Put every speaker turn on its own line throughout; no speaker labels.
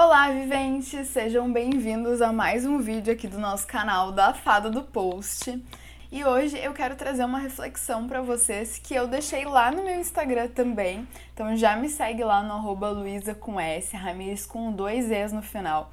Olá, viventes! Sejam bem-vindos a mais um vídeo aqui do nosso canal da Fada do Post. E hoje eu quero trazer uma reflexão para vocês que eu deixei lá no meu Instagram também. Então já me segue lá no arroba Luiza com S, com dois Es no final.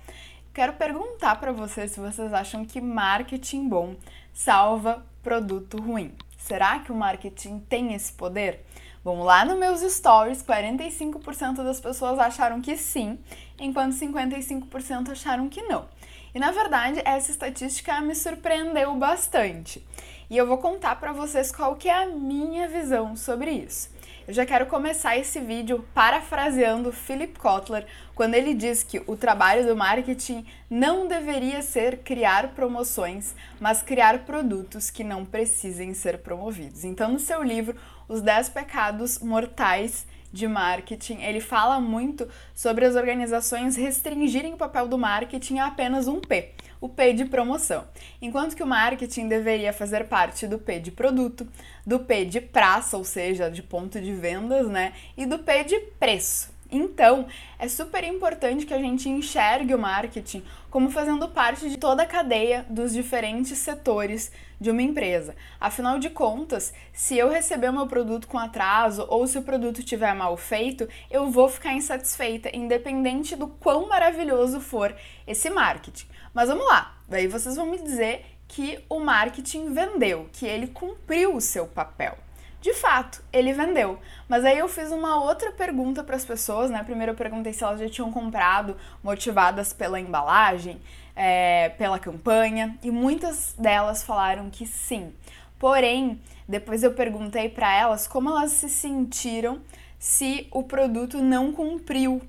Quero perguntar para vocês se vocês acham que marketing bom salva produto ruim. Será que o marketing tem esse poder? Bom, lá nos meus stories, 45% das pessoas acharam que sim, enquanto 55% acharam que não. E na verdade, essa estatística me surpreendeu bastante. E eu vou contar para vocês qual que é a minha visão sobre isso. Eu já quero começar esse vídeo parafraseando Philip Kotler, quando ele diz que o trabalho do marketing não deveria ser criar promoções, mas criar produtos que não precisem ser promovidos. Então, no seu livro Os 10 Pecados Mortais de marketing, ele fala muito sobre as organizações restringirem o papel do marketing a apenas um P, o P de promoção. Enquanto que o marketing deveria fazer parte do P de produto, do P de praça, ou seja, de ponto de vendas, né? E do P de preço. Então, é super importante que a gente enxergue o marketing como fazendo parte de toda a cadeia dos diferentes setores de uma empresa. Afinal de contas, se eu receber meu produto com atraso ou se o produto estiver mal feito, eu vou ficar insatisfeita, independente do quão maravilhoso for esse marketing. Mas vamos lá, daí vocês vão me dizer que o marketing vendeu, que ele cumpriu o seu papel. De fato, ele vendeu. Mas aí eu fiz uma outra pergunta para as pessoas, né? Primeiro eu perguntei se elas já tinham comprado motivadas pela embalagem, é, pela campanha, e muitas delas falaram que sim. Porém, depois eu perguntei para elas como elas se sentiram se o produto não cumpriu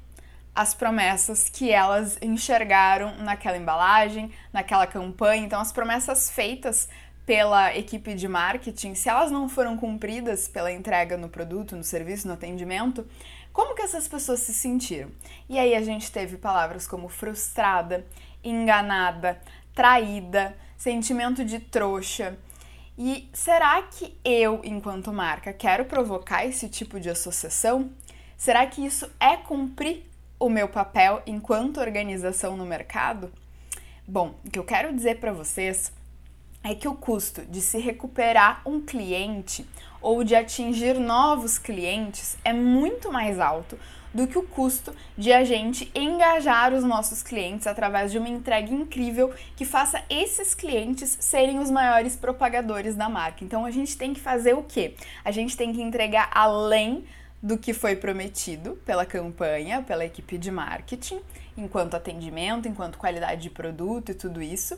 as promessas que elas enxergaram naquela embalagem, naquela campanha. Então, as promessas feitas pela equipe de marketing, se elas não foram cumpridas pela entrega no produto, no serviço, no atendimento, como que essas pessoas se sentiram? E aí a gente teve palavras como frustrada, enganada, traída, sentimento de trouxa. E será que eu, enquanto marca, quero provocar esse tipo de associação? Será que isso é cumprir o meu papel enquanto organização no mercado? Bom, o que eu quero dizer para vocês é que o custo de se recuperar um cliente ou de atingir novos clientes é muito mais alto do que o custo de a gente engajar os nossos clientes através de uma entrega incrível que faça esses clientes serem os maiores propagadores da marca. Então a gente tem que fazer o quê? A gente tem que entregar além do que foi prometido pela campanha, pela equipe de marketing, enquanto atendimento, enquanto qualidade de produto e tudo isso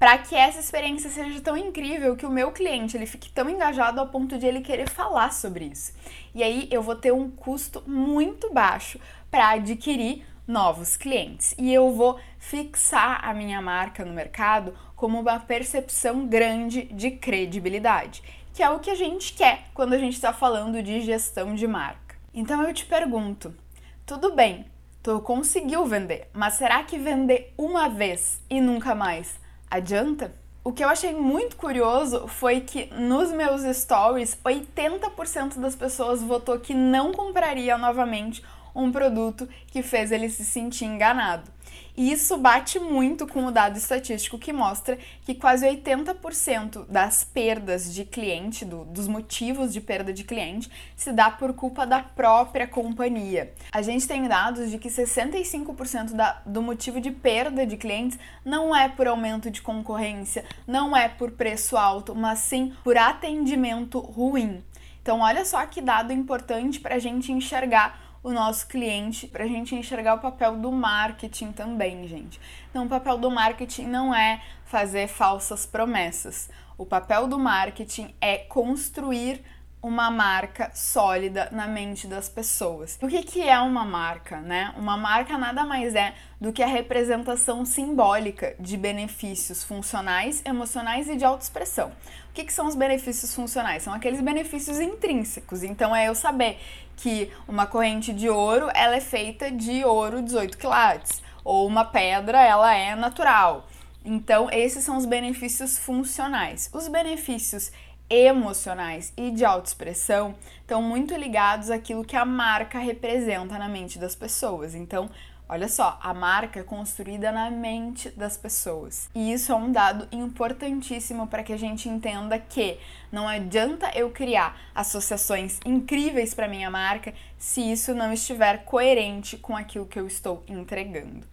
para que essa experiência seja tão incrível que o meu cliente ele fique tão engajado ao ponto de ele querer falar sobre isso. E aí eu vou ter um custo muito baixo para adquirir novos clientes e eu vou fixar a minha marca no mercado como uma percepção grande de credibilidade, que é o que a gente quer quando a gente está falando de gestão de marca. Então eu te pergunto, tudo bem, tu conseguiu vender, mas será que vender uma vez e nunca mais Adianta? O que eu achei muito curioso foi que nos meus stories, 80% das pessoas votou que não compraria novamente um produto que fez ele se sentir enganado. E isso bate muito com o dado estatístico que mostra que quase 80% das perdas de cliente, do, dos motivos de perda de cliente, se dá por culpa da própria companhia. A gente tem dados de que 65% da, do motivo de perda de clientes não é por aumento de concorrência, não é por preço alto, mas sim por atendimento ruim. Então, olha só que dado importante para a gente enxergar o nosso cliente para a gente enxergar o papel do marketing também, gente. Então, o papel do marketing não é fazer falsas promessas. O papel do marketing é construir uma marca sólida na mente das pessoas. O que, que é uma marca, né? Uma marca nada mais é do que a representação simbólica de benefícios funcionais, emocionais e de autoexpressão. O que, que são os benefícios funcionais? São aqueles benefícios intrínsecos. Então é eu saber que uma corrente de ouro ela é feita de ouro 18 quilates, ou uma pedra ela é natural. Então esses são os benefícios funcionais. Os benefícios emocionais e de autoexpressão estão muito ligados àquilo que a marca representa na mente das pessoas. Então, Olha só, a marca é construída na mente das pessoas. E isso é um dado importantíssimo para que a gente entenda que não adianta eu criar associações incríveis para minha marca se isso não estiver coerente com aquilo que eu estou entregando.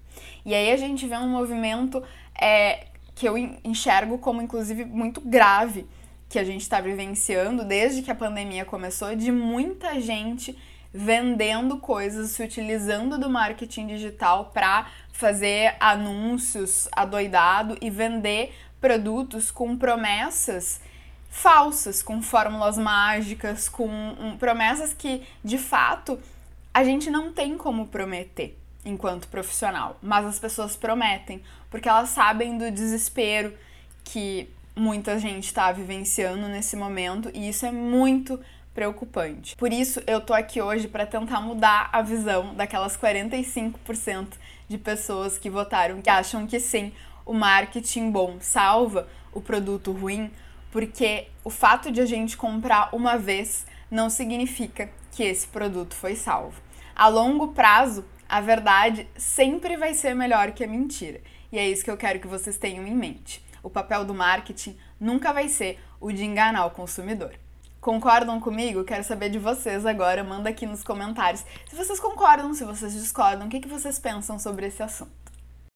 E aí a gente vê um movimento é, que eu enxergo como inclusive muito grave que a gente está vivenciando desde que a pandemia começou, de muita gente vendendo coisas, se utilizando do marketing digital para fazer anúncios adoidado e vender produtos com promessas falsas, com fórmulas mágicas, com um, promessas que de fato a gente não tem como prometer enquanto profissional, mas as pessoas prometem porque elas sabem do desespero que muita gente está vivenciando nesse momento e isso é muito preocupante. Por isso, eu tô aqui hoje para tentar mudar a visão daquelas 45% de pessoas que votaram que acham que sim, o marketing bom salva o produto ruim, porque o fato de a gente comprar uma vez não significa que esse produto foi salvo. A longo prazo, a verdade sempre vai ser melhor que a mentira. E é isso que eu quero que vocês tenham em mente. O papel do marketing nunca vai ser o de enganar o consumidor. Concordam comigo? Quero saber de vocês agora. Manda aqui nos comentários se vocês concordam, se vocês discordam, o que, que vocês pensam sobre esse assunto.